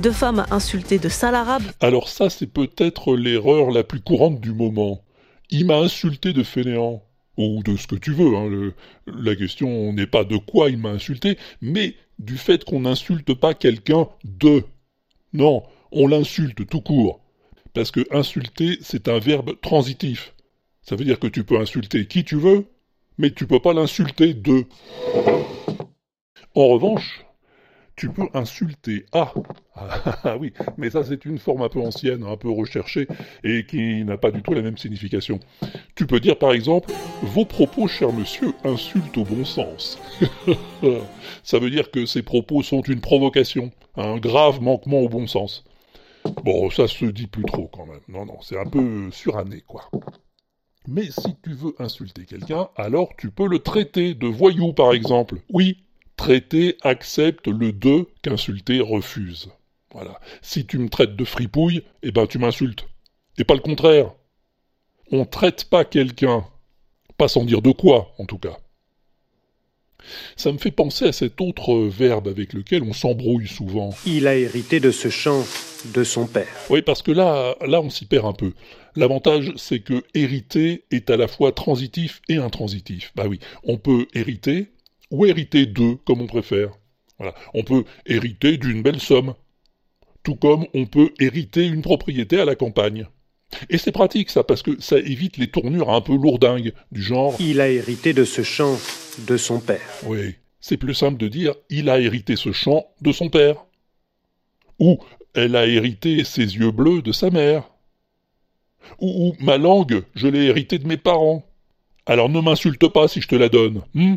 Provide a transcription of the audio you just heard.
de femme a insulté de sale. Alors ça, c'est peut-être l'erreur la plus courante du moment. Il m'a insulté de fainéant. Ou de ce que tu veux. Hein. la question n'est pas de quoi il m'a insulté, mais du fait qu'on n'insulte pas quelqu'un de. Non, on l'insulte tout court. Parce que insulter, c'est un verbe transitif. Ça veut dire que tu peux insulter qui tu veux, mais tu peux pas l'insulter de. En revanche, tu peux insulter Ah Ah oui, mais ça c'est une forme un peu ancienne, un peu recherchée, et qui n'a pas du tout la même signification. Tu peux dire par exemple Vos propos, cher monsieur, insultent au bon sens. ça veut dire que ces propos sont une provocation, un grave manquement au bon sens. Bon, ça se dit plus trop quand même. Non, non, c'est un peu suranné, quoi. Mais si tu veux insulter quelqu'un, alors tu peux le traiter de voyou, par exemple. Oui, traiter accepte le de qu'insulter refuse. Voilà. Si tu me traites de fripouille, eh ben tu m'insultes. Et pas le contraire. On traite pas quelqu'un. Pas sans dire de quoi, en tout cas. Ça me fait penser à cet autre verbe avec lequel on s'embrouille souvent. Il a hérité de ce chant de son père. Oui, parce que là, là, on s'y perd un peu. L'avantage, c'est que hériter est à la fois transitif et intransitif. Bah oui, on peut hériter, ou hériter d'eux, comme on préfère. Voilà. On peut hériter d'une belle somme, tout comme on peut hériter une propriété à la campagne. Et c'est pratique ça, parce que ça évite les tournures un peu lourdingues, du genre Il a hérité de ce champ de son père. Oui, c'est plus simple de dire Il a hérité ce champ de son père. Ou Elle a hérité ses yeux bleus de sa mère. Ou, Ma langue, je l'ai héritée de mes parents. Alors ne m'insulte pas si je te la donne. Hmm?